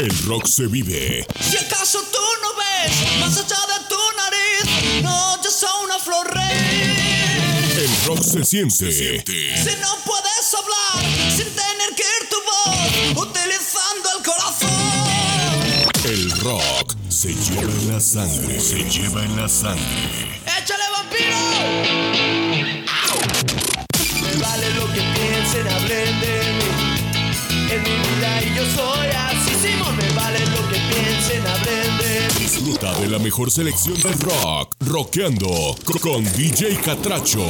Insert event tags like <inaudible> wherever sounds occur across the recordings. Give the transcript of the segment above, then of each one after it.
El rock se vive. Si acaso tú no ves más allá de tu nariz, no, yo soy una flor rey. El rock se siente. Si no puedes hablar sin tener que ir tu voz, utilizando el corazón. El rock se lleva en la sangre. Se lleva en la sangre. Disfruta de la mejor selección del rock. Rockeando co- con DJ Catracho.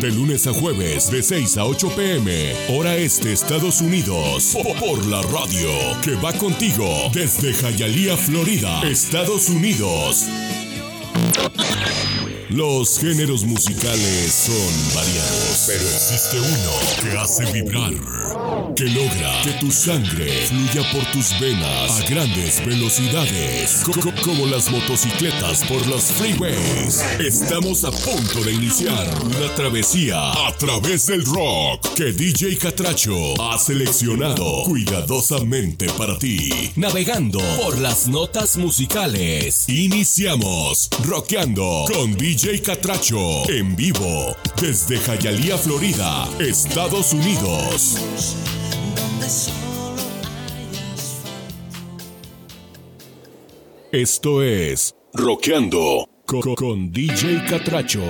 De lunes a jueves, de 6 a 8 pm, hora este, Estados Unidos. Po- Por la radio, que va contigo desde Hialeah, Florida, Estados Unidos. Los géneros musicales son variados, pero existe uno que hace vibrar, que logra que tu sangre fluya por tus venas a grandes velocidades, co- co- como las motocicletas por las freeways. Estamos a punto de iniciar una travesía a través del rock que DJ Catracho ha seleccionado cuidadosamente para ti, navegando por las notas musicales. Iniciamos rockeando con DJ Catracho en vivo desde Hialeah, Florida, Estados Unidos. Esto es Rockeando co- con, DJ Catracho.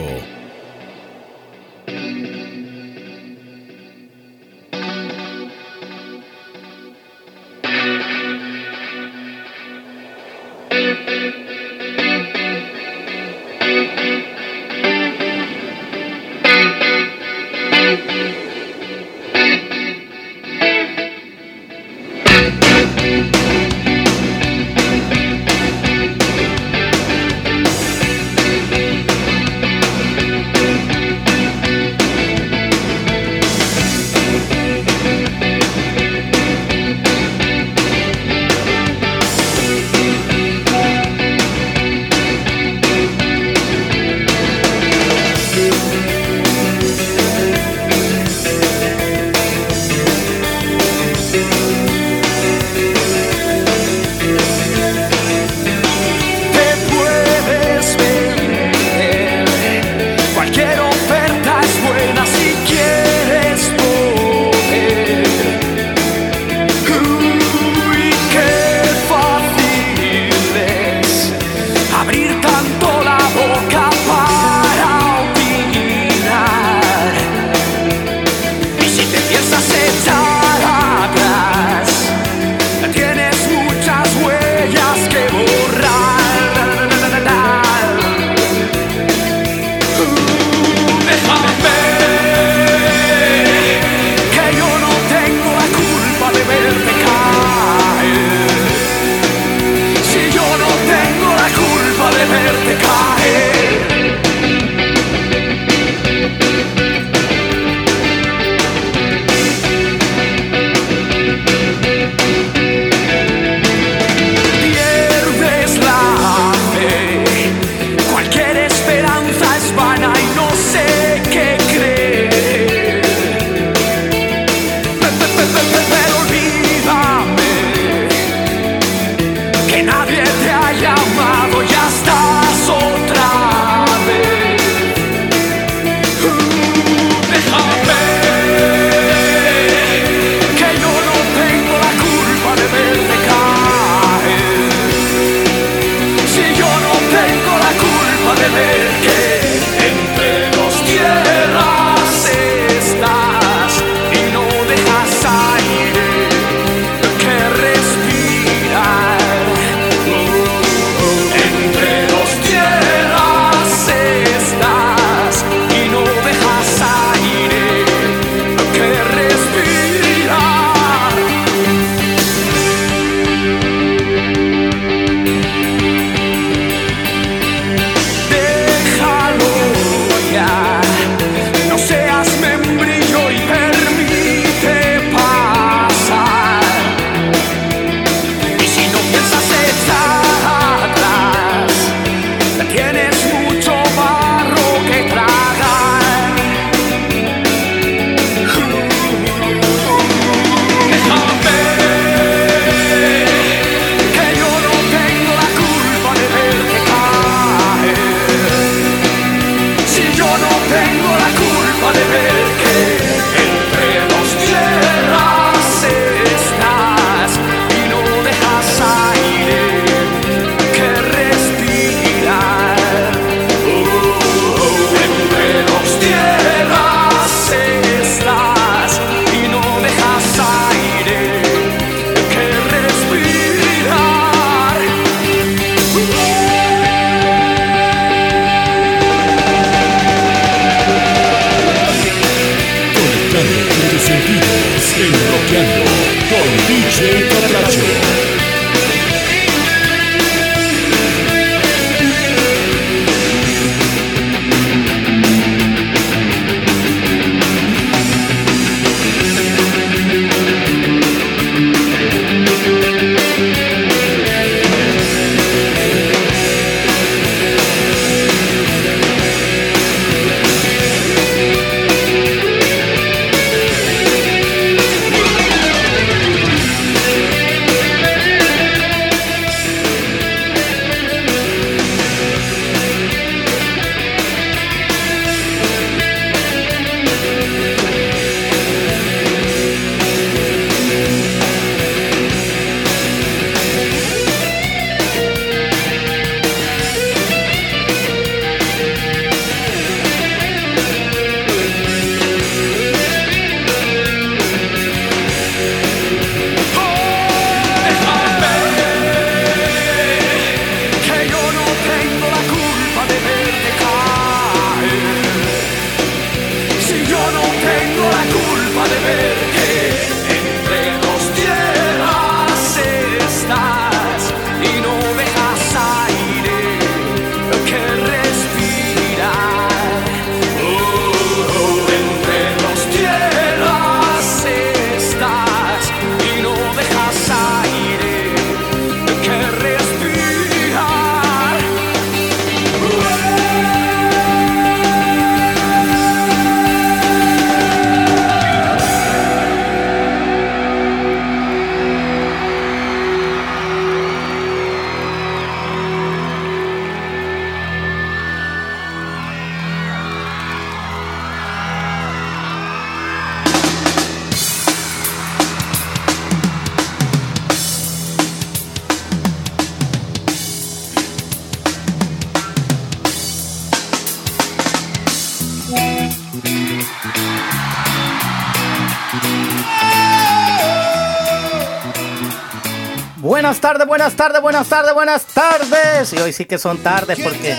Buenas tardes, buenas tardes, buenas tardes. Y hoy sí que son tardes porque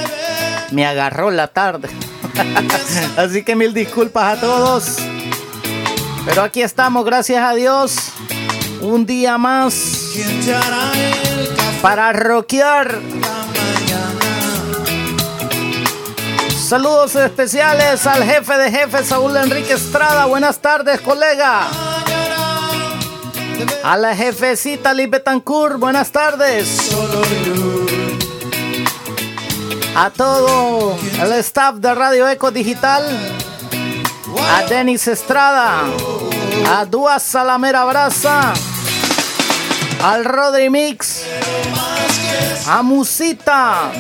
me agarró la tarde. <laughs> Así que mil disculpas a todos. Pero aquí estamos, gracias a Dios. Un día más para rockear. Saludos especiales al jefe de jefes, Saúl Enrique Estrada. Buenas tardes, colega. A la jefecita Liz buenas tardes. A todo el staff de Radio Eco Digital. A Denis Estrada. A Dua Salamera Braza. Al Rodri Mix. A Musita.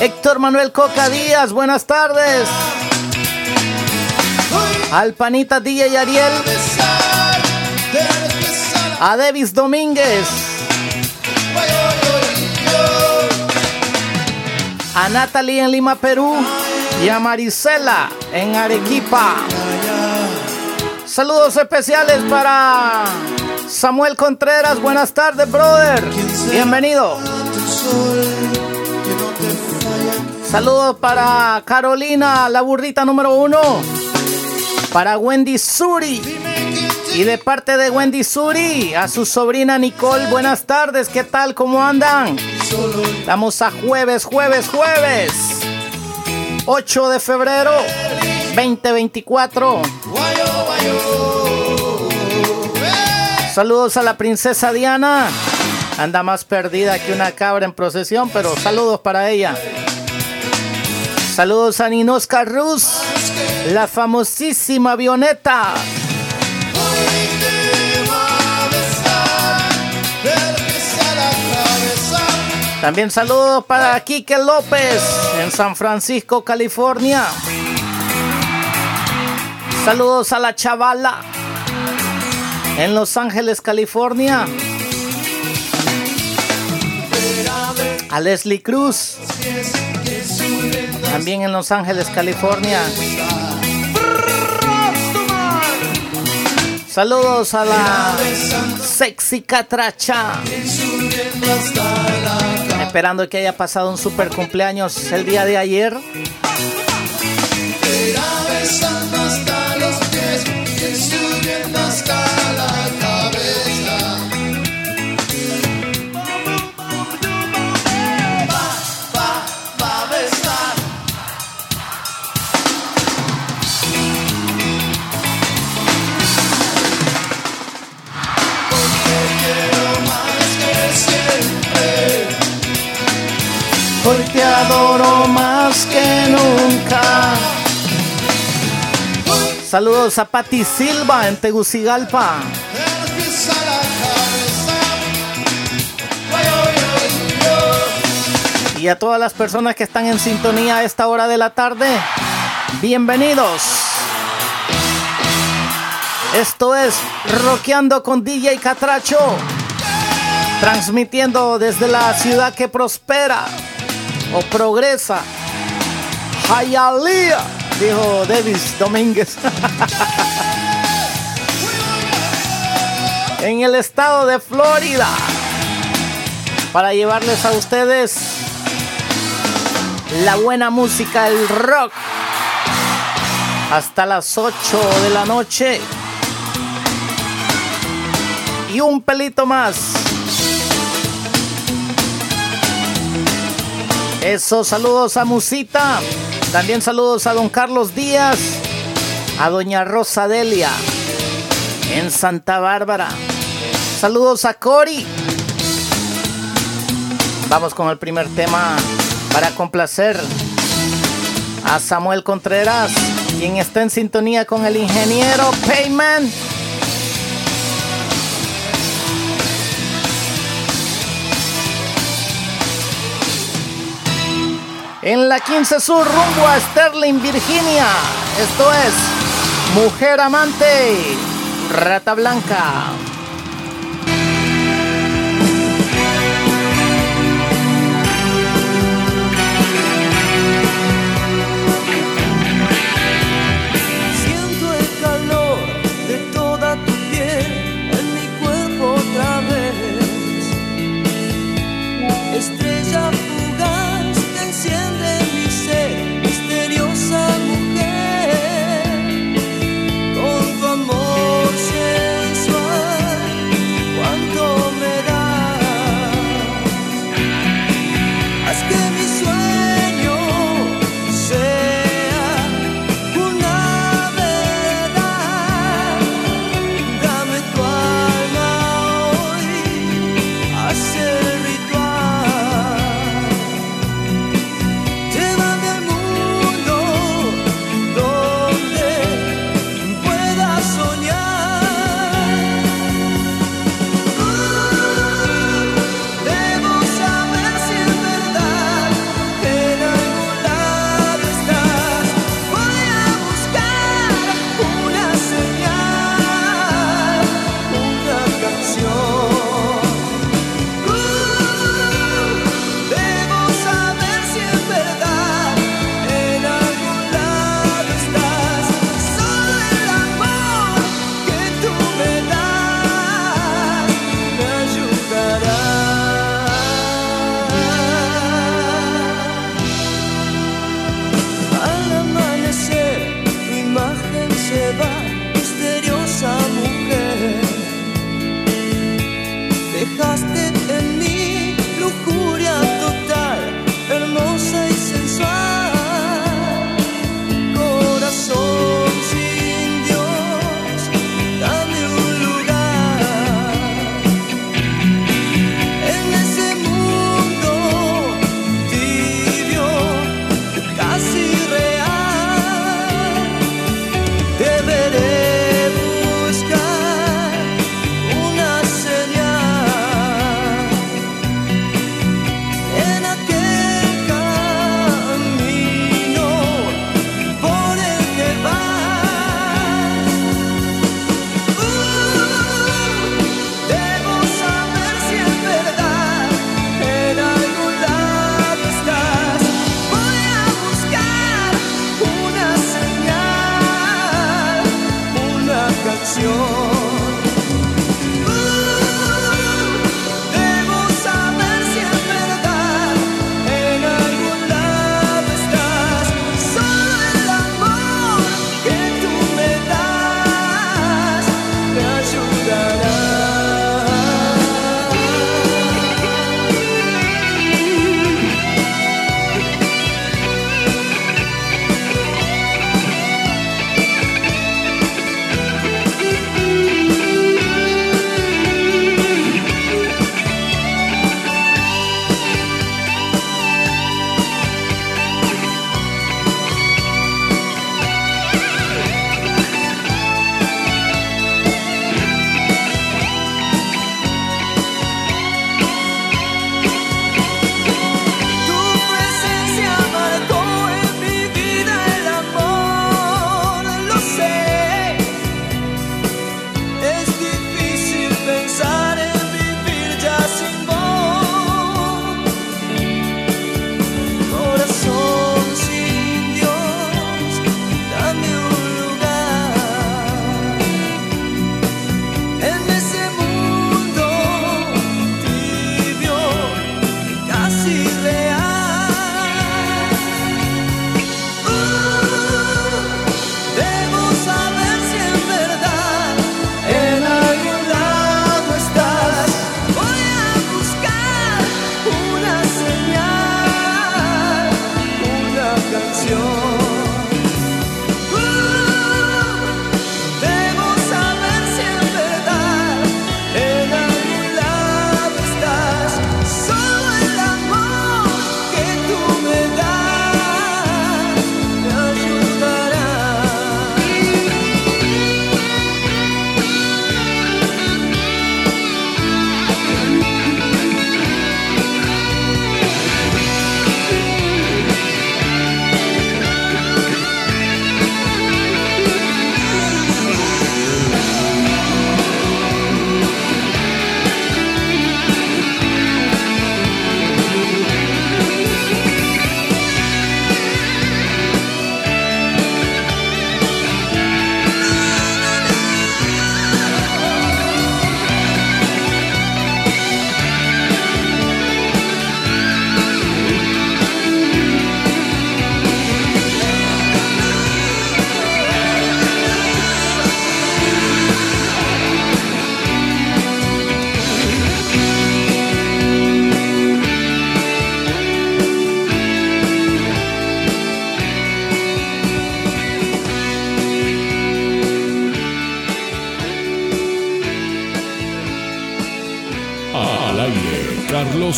Héctor Manuel Coca Díaz, buenas tardes. Al Panita DJ Ariel. A Davis Domínguez. A Natalie en Lima, Perú. Y a Marisela en Arequipa. Saludos especiales para Samuel Contreras. Buenas tardes, brother. Bienvenido. Saludos para Carolina, la burrita número uno. Para Wendy Suri. Y de parte de Wendy Suri, a su sobrina Nicole, buenas tardes, ¿qué tal? ¿Cómo andan? Estamos a jueves, jueves, jueves. 8 de febrero 2024. Saludos a la princesa Diana. Anda más perdida que una cabra en procesión, pero saludos para ella. Saludos a Ninosca Ruz, la famosísima avioneta. También saludos para Quique López en San Francisco, California. Saludos a la chavala en Los Ángeles, California. A Leslie Cruz, también en Los Ángeles, California. Saludos a la sexy catracha. Esperando que haya pasado un super cumpleaños el día de ayer. Hoy te adoro más que nunca. Saludos a Patti Silva en Tegucigalpa. Y a todas las personas que están en sintonía a esta hora de la tarde, bienvenidos. Esto es Roqueando con DJ Catracho, transmitiendo desde la ciudad que prospera o progresa. Hialeah, dijo Davis Domínguez. <laughs> en el estado de Florida. Para llevarles a ustedes la buena música, el rock. Hasta las 8 de la noche. Y un pelito más. Eso, saludos a Musita. También saludos a don Carlos Díaz. A doña Rosa Delia. En Santa Bárbara. Saludos a Cori. Vamos con el primer tema para complacer a Samuel Contreras, quien está en sintonía con el ingeniero Payman. En la 15 Sur, rumbo a Sterling, Virginia. Esto es Mujer Amante, Rata Blanca.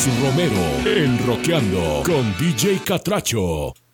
Romero en Roqueando con DJ Catracho.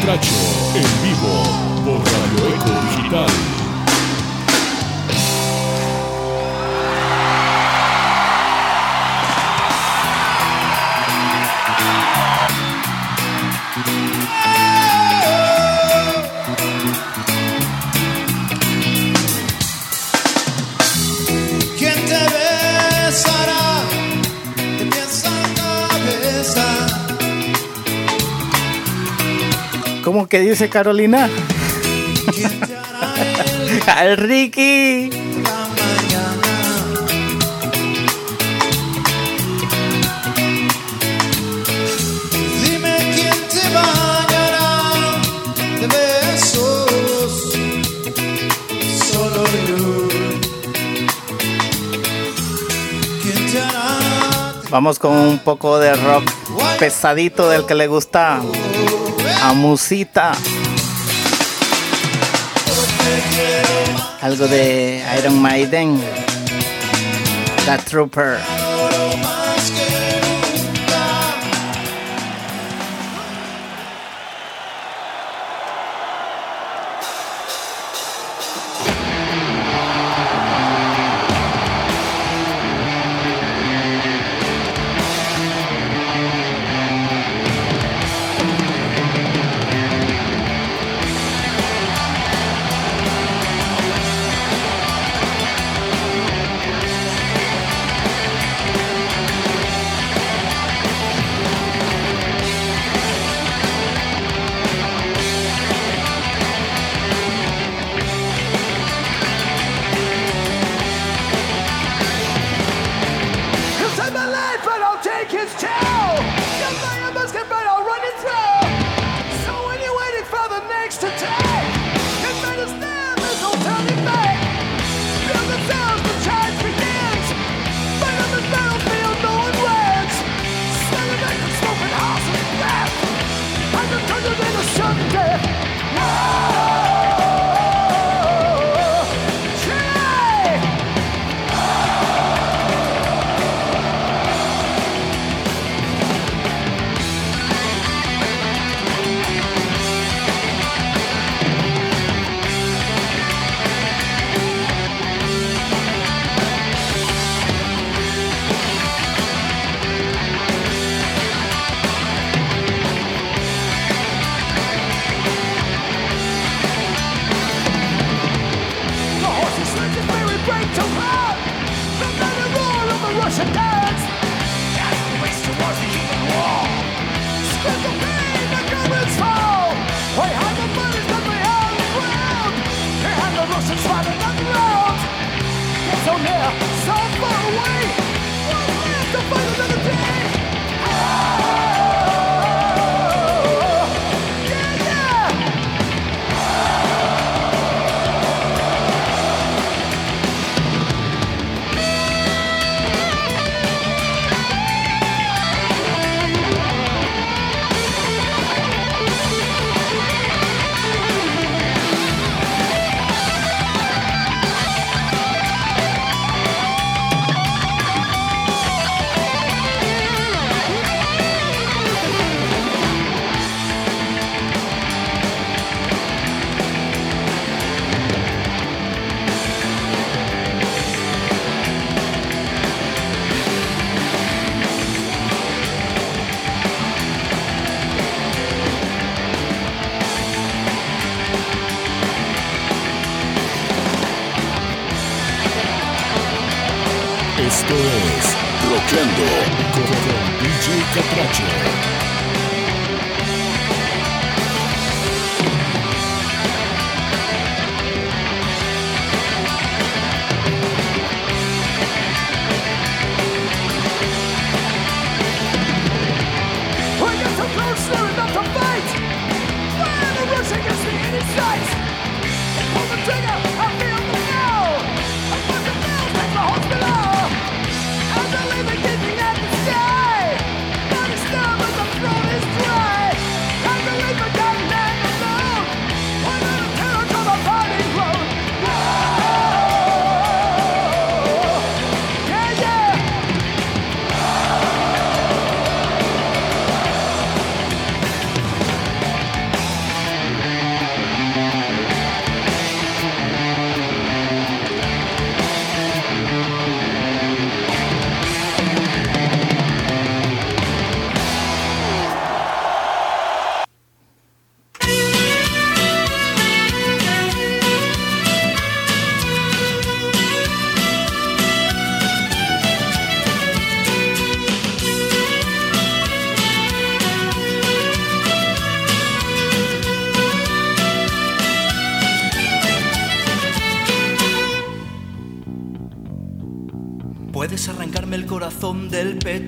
Catracho en vivo. que dice Carolina. <laughs> Al Ricky. Vamos con un poco de rock pesadito del que le gusta a. Algo de Iron Maiden, The Trooper.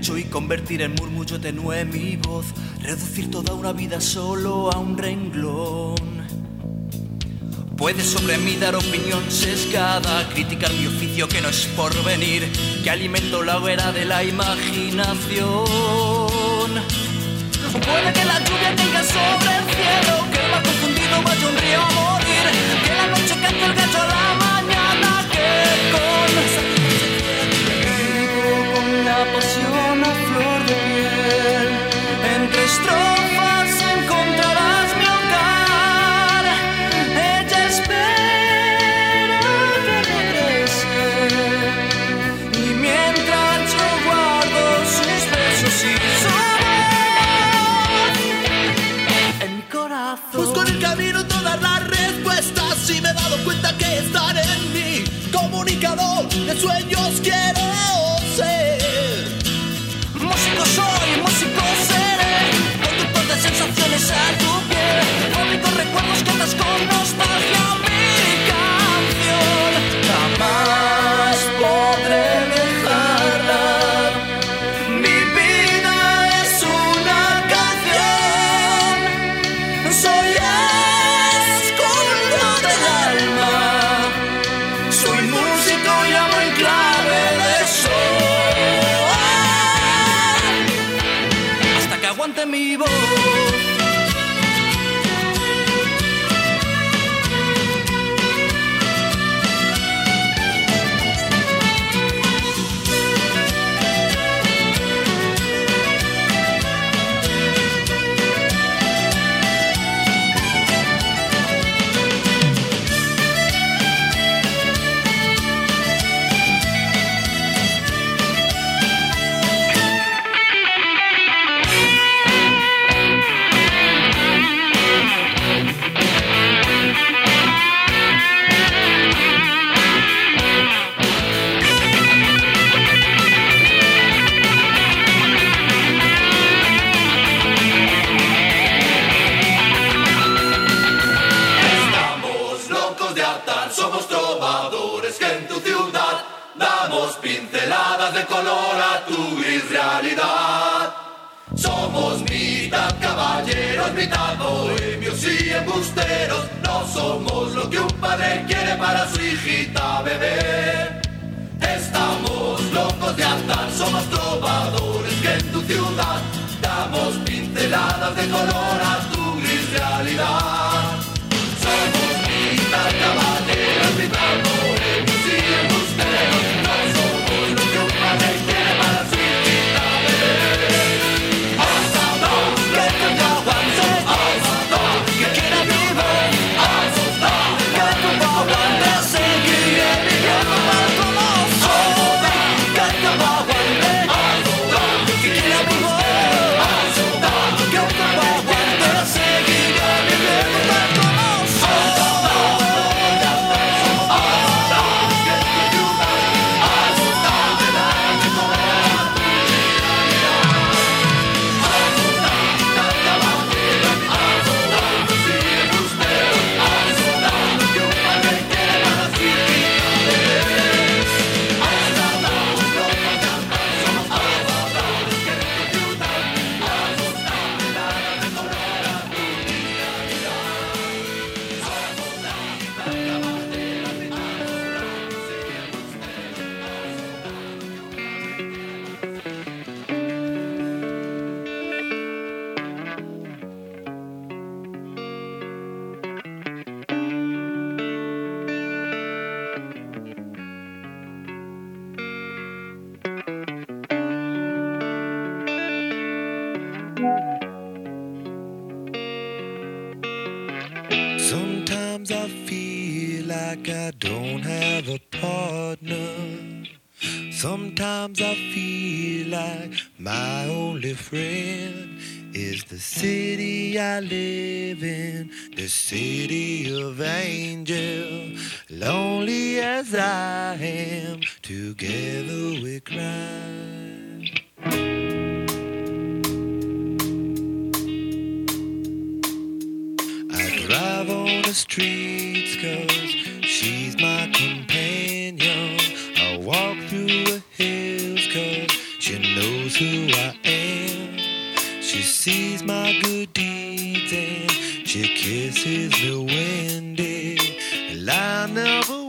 y convertir en murmullo tenue mi voz, reducir toda una vida solo a un renglón. Puedes sobre mí dar opinión sesgada, criticar mi oficio que no es por venir, que alimento la hoguera de la imaginación. Puede que la lluvia caiga sobre el cielo, que el mar confundido vaya un río a morir, que la noche cante el gato never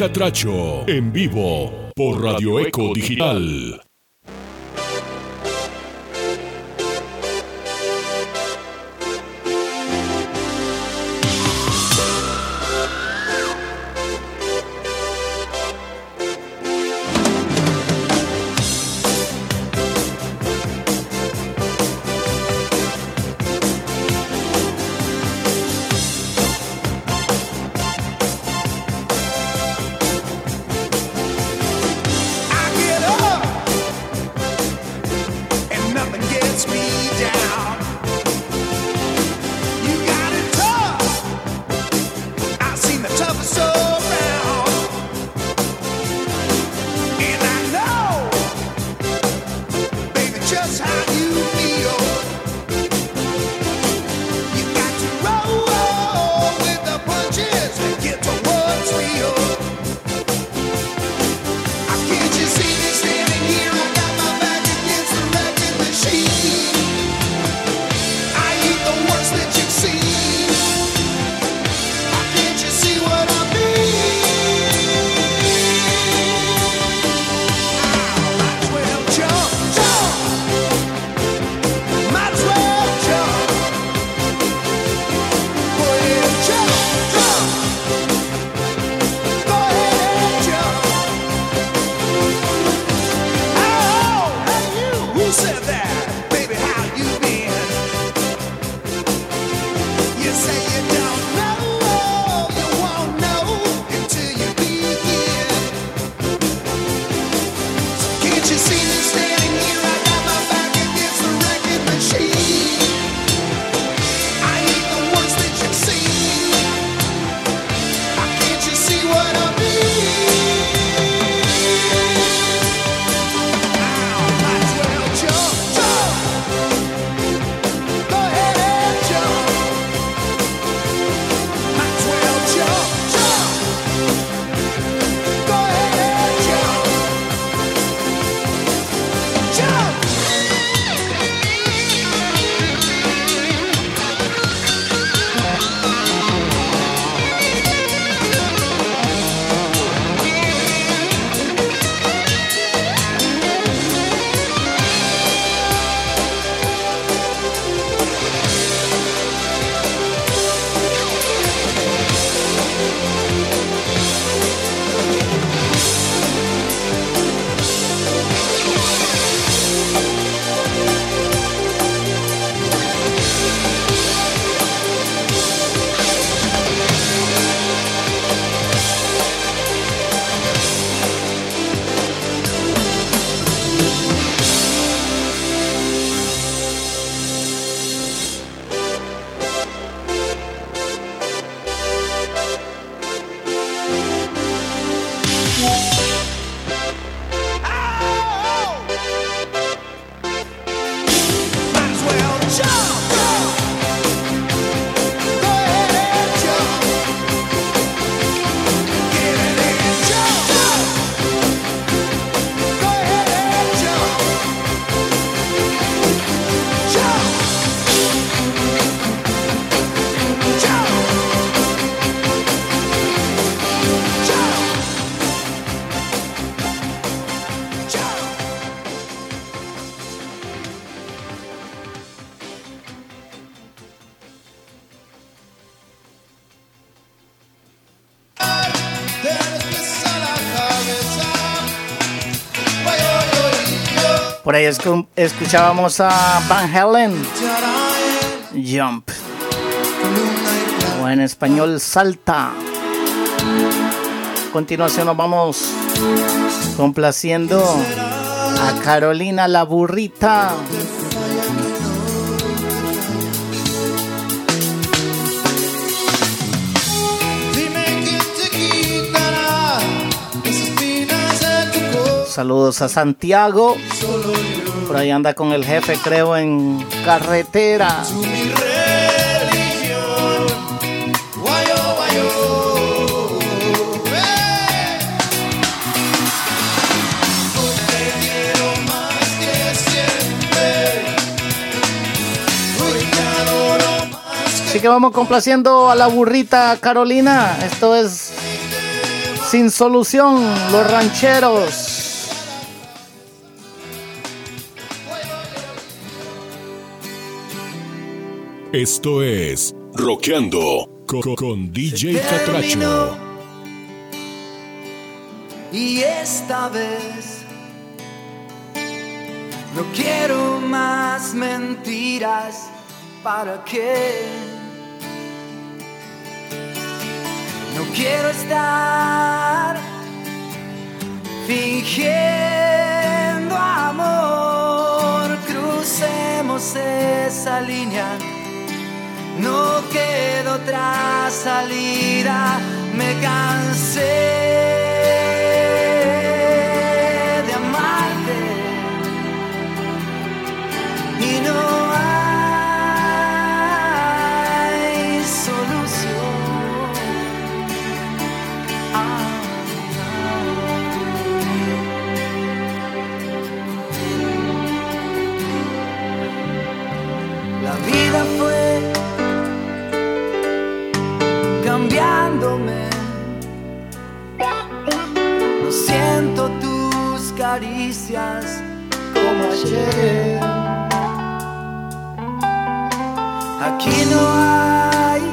Catracho en vivo por Radio Eco Digital. Escuchábamos a Van Halen, Jump. O en español, Salta. A continuación nos vamos complaciendo a Carolina la burrita. Saludos a Santiago. Por ahí anda con el jefe, creo, en carretera. Así que vamos complaciendo a la burrita Carolina. Esto es Sin Solución, los rancheros. Esto es Roqueando con, con DJ Catracho. Y esta vez no quiero más mentiras. ¿Para qué? No quiero estar fingiendo amor. Crucemos esa línea. No queda otra salida. Me cansé de amarte y no No siento tus caricias como ayer. Aquí no hay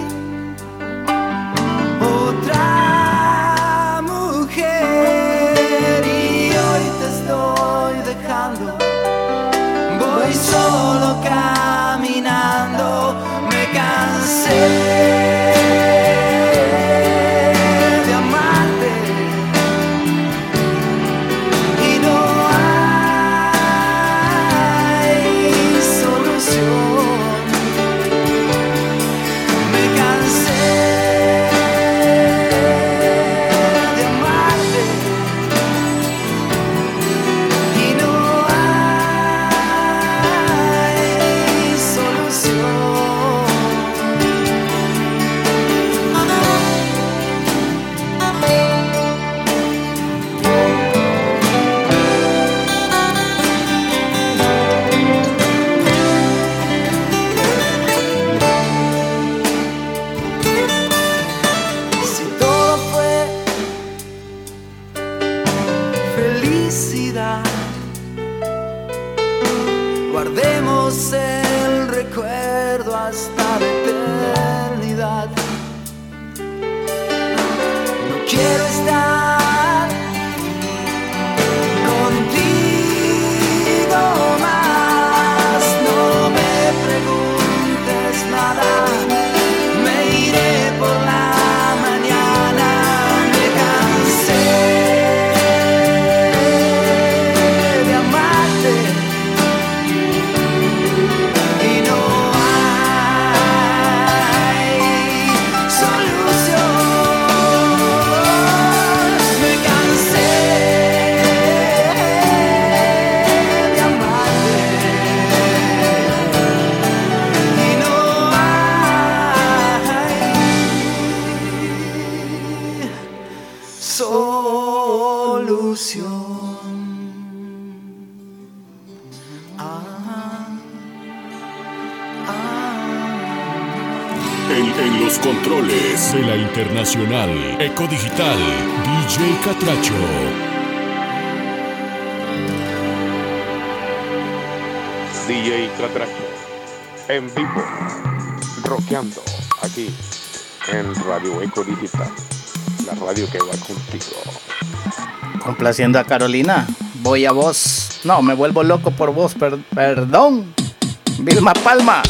Eco Digital, DJ Catracho. DJ Catracho, en vivo, rockeando aquí en Radio Eco Digital, la radio que va contigo. Complaciendo a Carolina. Voy a vos. No, me vuelvo loco por vos, per- perdón. Vilma Palma.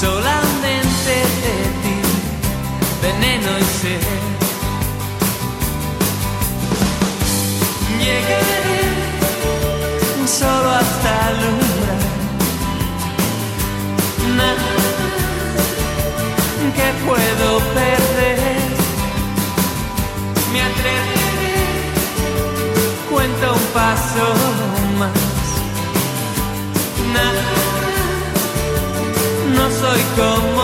Solamente de ti, veneno y sed. Llegaré solo hasta el umbral, nada que puedo perder. Me atreveré, cuento un paso más. No soy como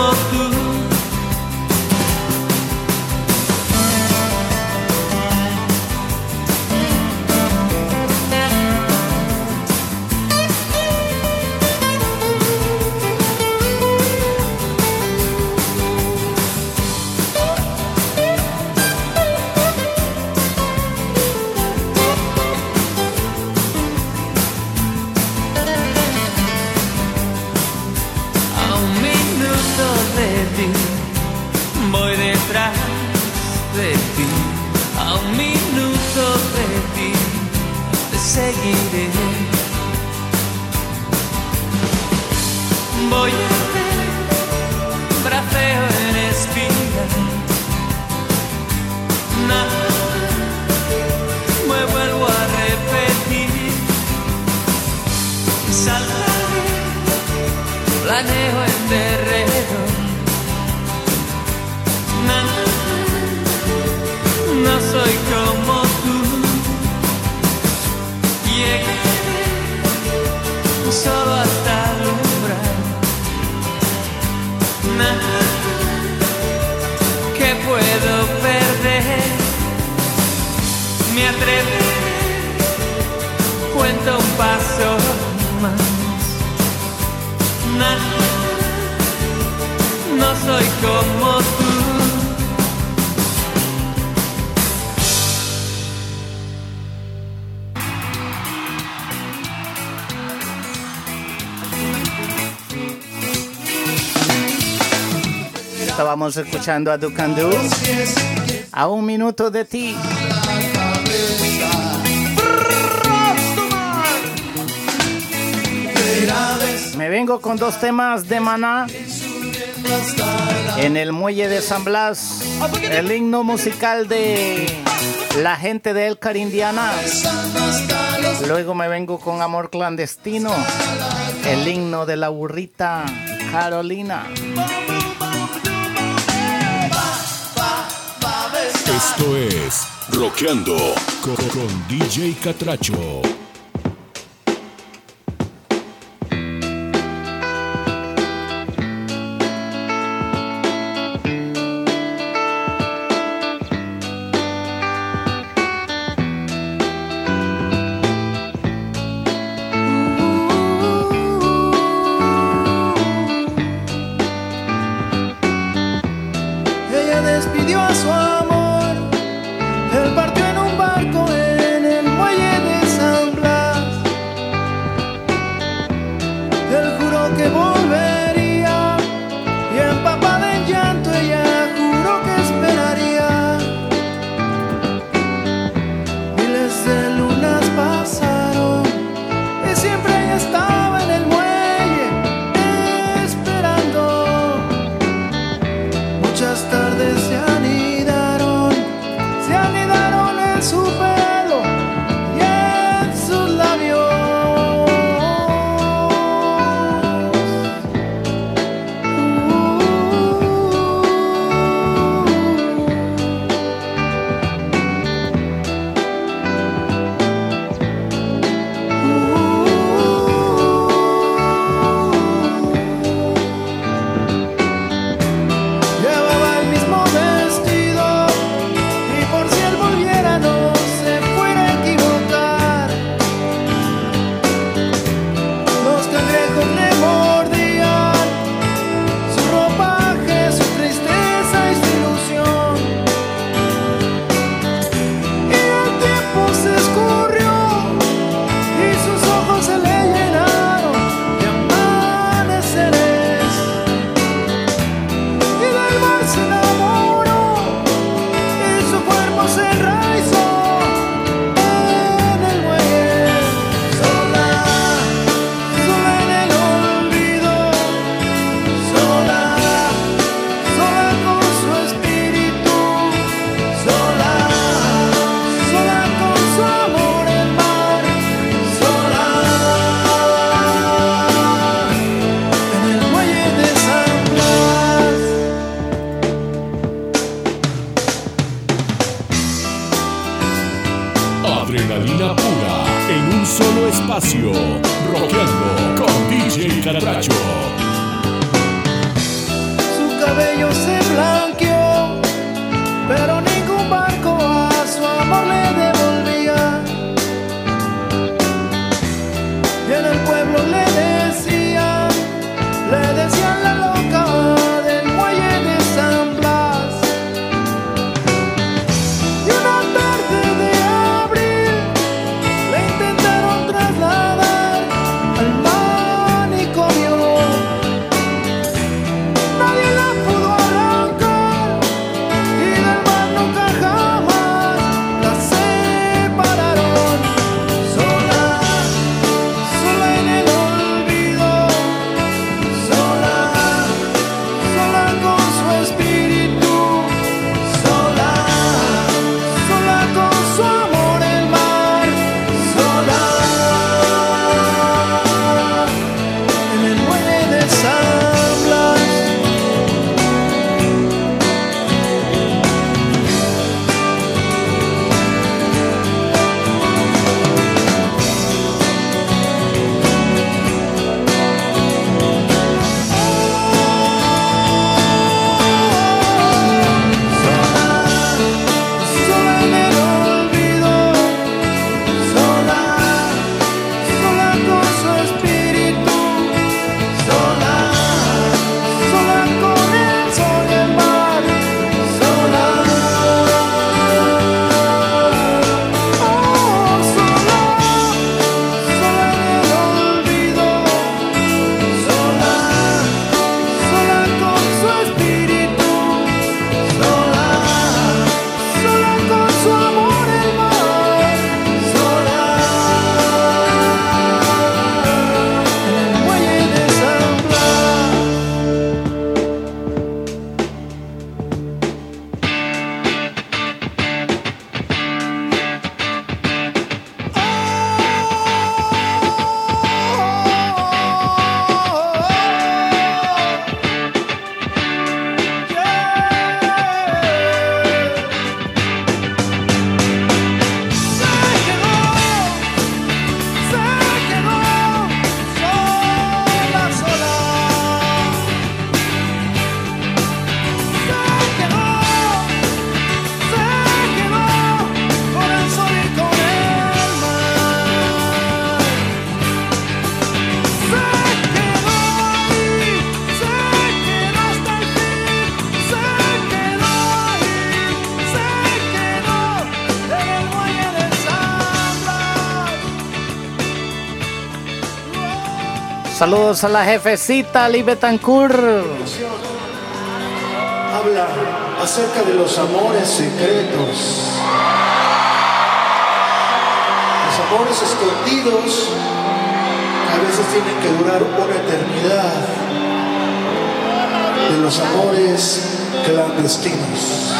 Estábamos escuchando a Ducandú. A un minuto de ti. Me vengo con dos temas de maná. En el muelle de San Blas, el himno musical de la gente de El Carindiana. Luego me vengo con Amor Clandestino, el himno de la burrita Carolina. Esto es Roqueando con, con DJ Catracho. Saludos a la jefecita Ali Betancourt. Habla acerca de los amores secretos. Los amores escondidos a veces tienen que durar una eternidad. De los amores clandestinos.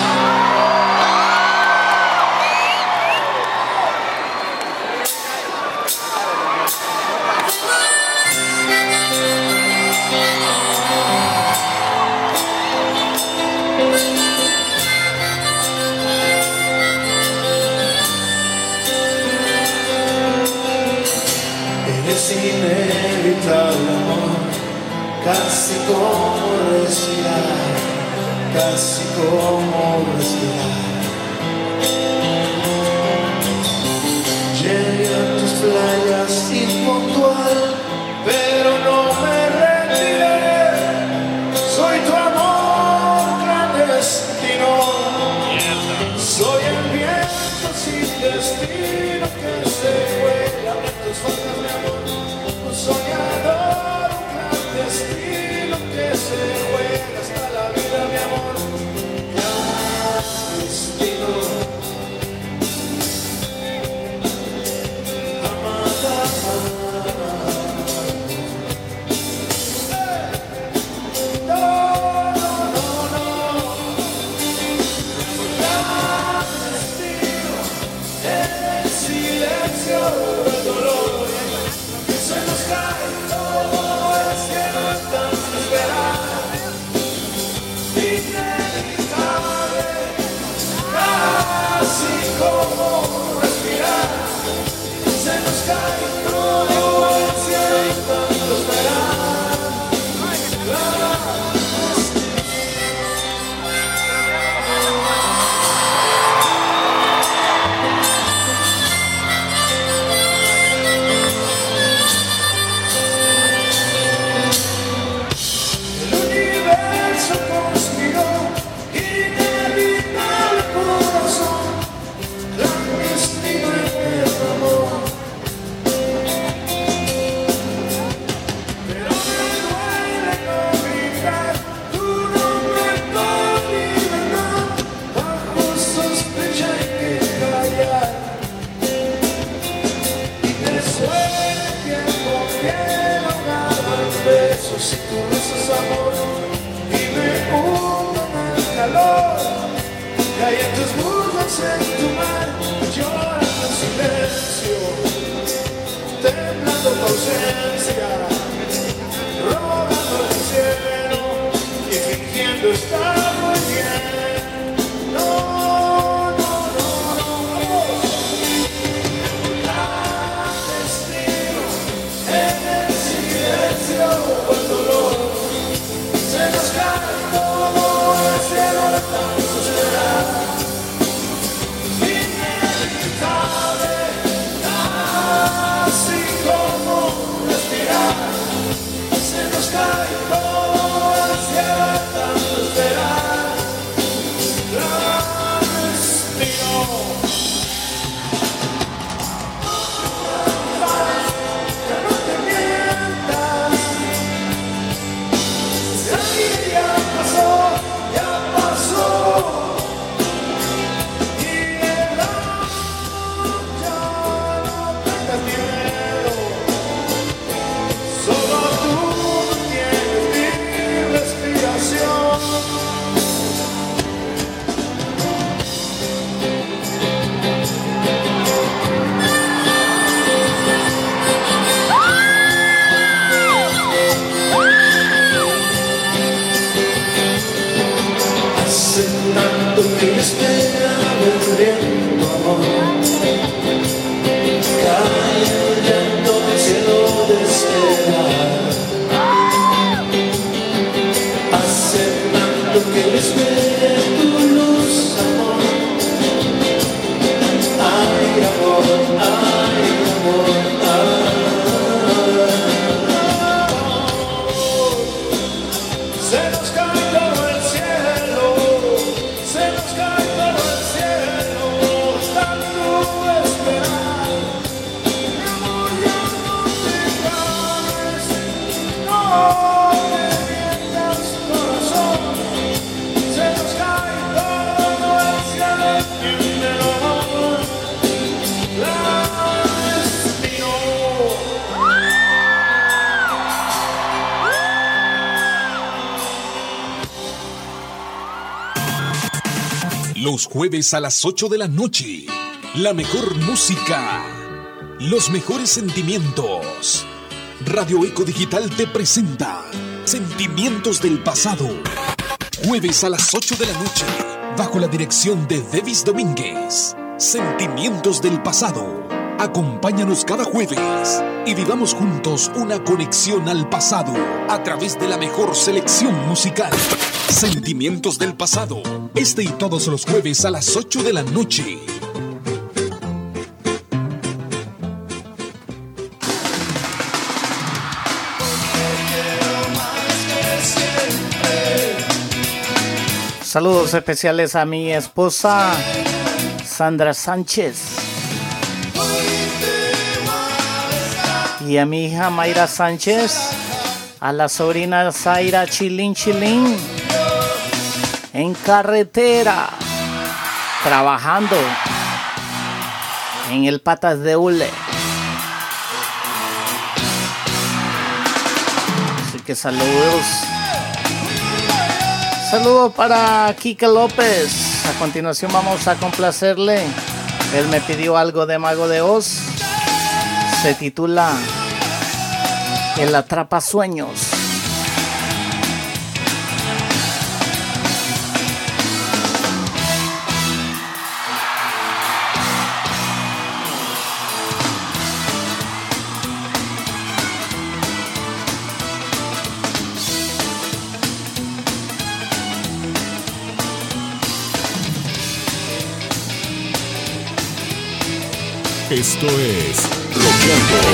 Jueves a las 8 de la noche. La mejor música. Los mejores sentimientos. Radio Eco Digital te presenta Sentimientos del Pasado. Jueves a las 8 de la noche. Bajo la dirección de Devis Domínguez. Sentimientos del Pasado. Acompáñanos cada jueves y vivamos juntos una conexión al pasado a través de la mejor selección musical. Sentimientos del pasado. Este y todos los jueves a las 8 de la noche. Saludos especiales a mi esposa Sandra Sánchez. Y a mi hija Mayra Sánchez, a la sobrina Zaira Chilín Chilín en carretera, trabajando en el Patas de Hule. Así que saludos. Saludos para Kike López. A continuación vamos a complacerle. Él me pidió algo de Mago de Oz. Se titula El Atrapa Sueños. Esto es con.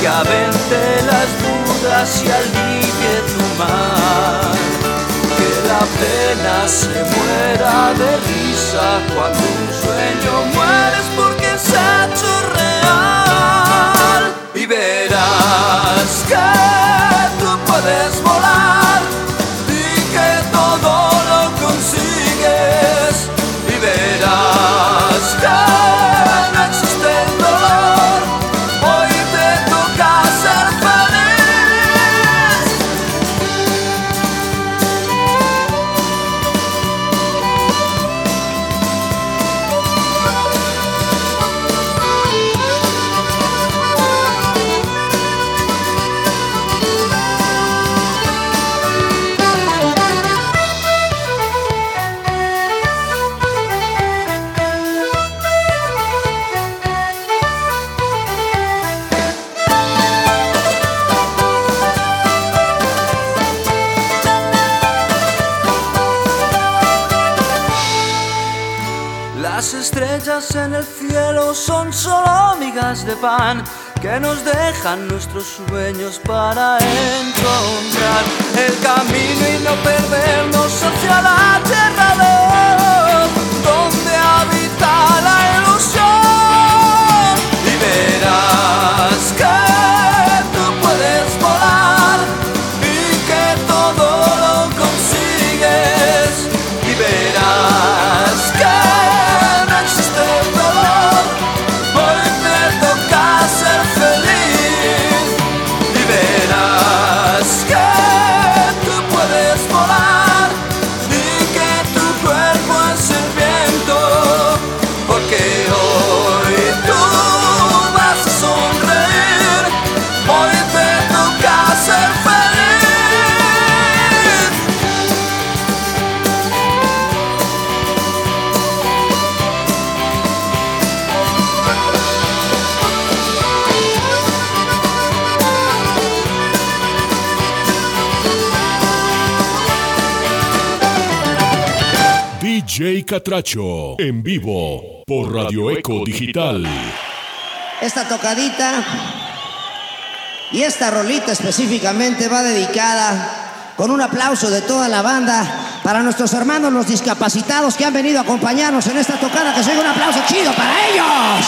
que avente las dudas y alivie tu mal. Que la pena se muera de risa cuando un sueño mueres porque se ha hecho real. Y verás que tú puedes morir. que nos dejan nuestros sueños para encontrar el camino y no perdernos hacia la tierra de donde habita la ilusión. Y verás que Catracho, en vivo por Radio Eco Digital. Esta tocadita y esta rolita específicamente va dedicada con un aplauso de toda la banda para nuestros hermanos los discapacitados que han venido a acompañarnos en esta tocada. Que sea un aplauso chido para ellos.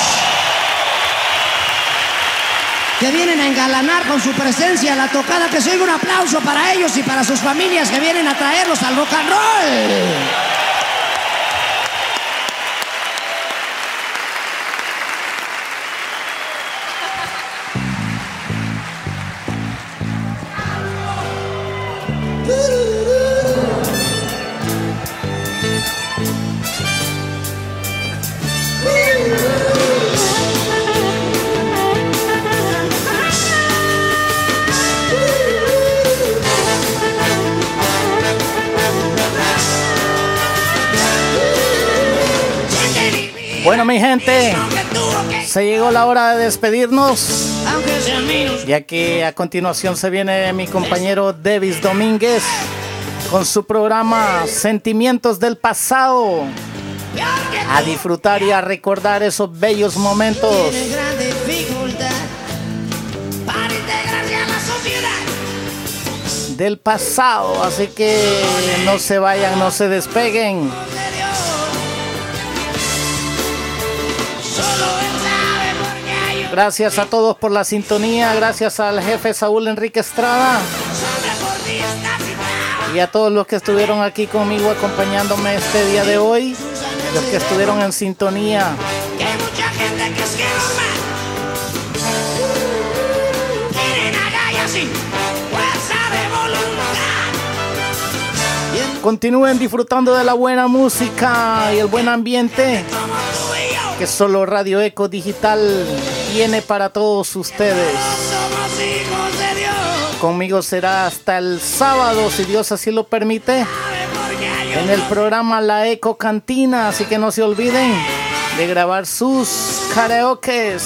Que vienen a engalanar con su presencia la tocada. Que sea un aplauso para ellos y para sus familias que vienen a traerlos al rock and roll. Mi gente, se llegó la hora de despedirnos. Ya que a continuación se viene mi compañero Davis Domínguez con su programa Sentimientos del Pasado. A disfrutar y a recordar esos bellos momentos. Del pasado, así que no se vayan, no se despeguen. Gracias a todos por la sintonía, gracias al jefe Saúl Enrique Estrada. Y a todos los que estuvieron aquí conmigo acompañándome este día de hoy, los que estuvieron en sintonía. Continúen disfrutando de la buena música y el buen ambiente que solo Radio Eco Digital tiene para todos ustedes. Conmigo será hasta el sábado, si Dios así lo permite, en el programa La Eco Cantina, así que no se olviden de grabar sus karaokes.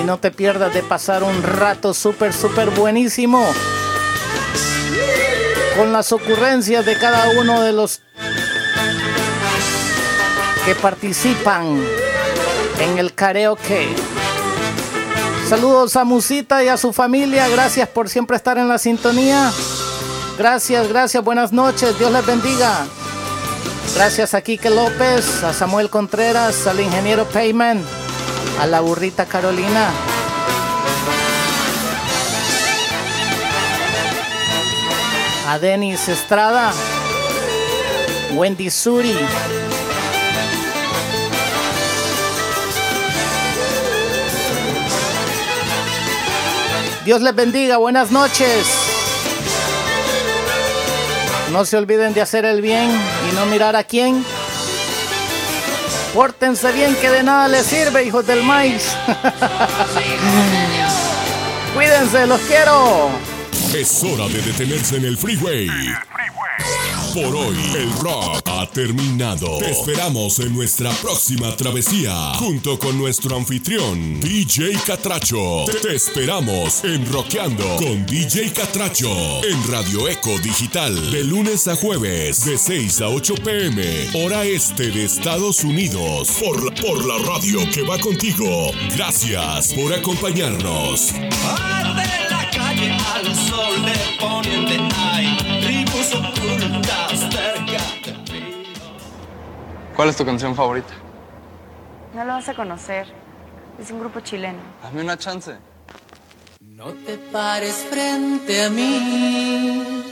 Y no te pierdas de pasar un rato súper, súper buenísimo con las ocurrencias de cada uno de los que participan en el karaoke. Saludos a Musita y a su familia. Gracias por siempre estar en la sintonía. Gracias, gracias. Buenas noches. Dios les bendiga. Gracias a Quique López, a Samuel Contreras, al ingeniero Payman, a la burrita Carolina. A Denis Estrada, Wendy Suri. Dios les bendiga, buenas noches. No se olviden de hacer el bien y no mirar a quién. Pórtense bien que de nada les sirve, hijos del maíz. <laughs> Cuídense, los quiero. Es hora de detenerse en el freeway. Por hoy, el rock ha terminado. Te esperamos en nuestra próxima travesía, junto con nuestro anfitrión, DJ Catracho. Te esperamos en Rockeando con DJ Catracho, en Radio Eco Digital, de lunes a jueves, de 6 a 8 pm, hora este de Estados Unidos, por la, por la radio que va contigo. Gracias por acompañarnos. La calle al sol de ¿Cuál es tu canción favorita? No lo vas a conocer. Es un grupo chileno. Dame una chance. No te pares frente a mí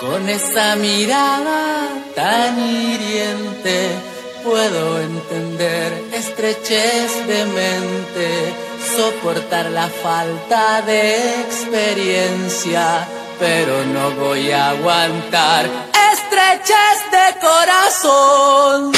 con esa mirada tan hiriente. Puedo entender estrechez de mente, soportar la falta de experiencia, pero no voy a aguantar estrechez de corazón.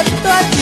Excepto.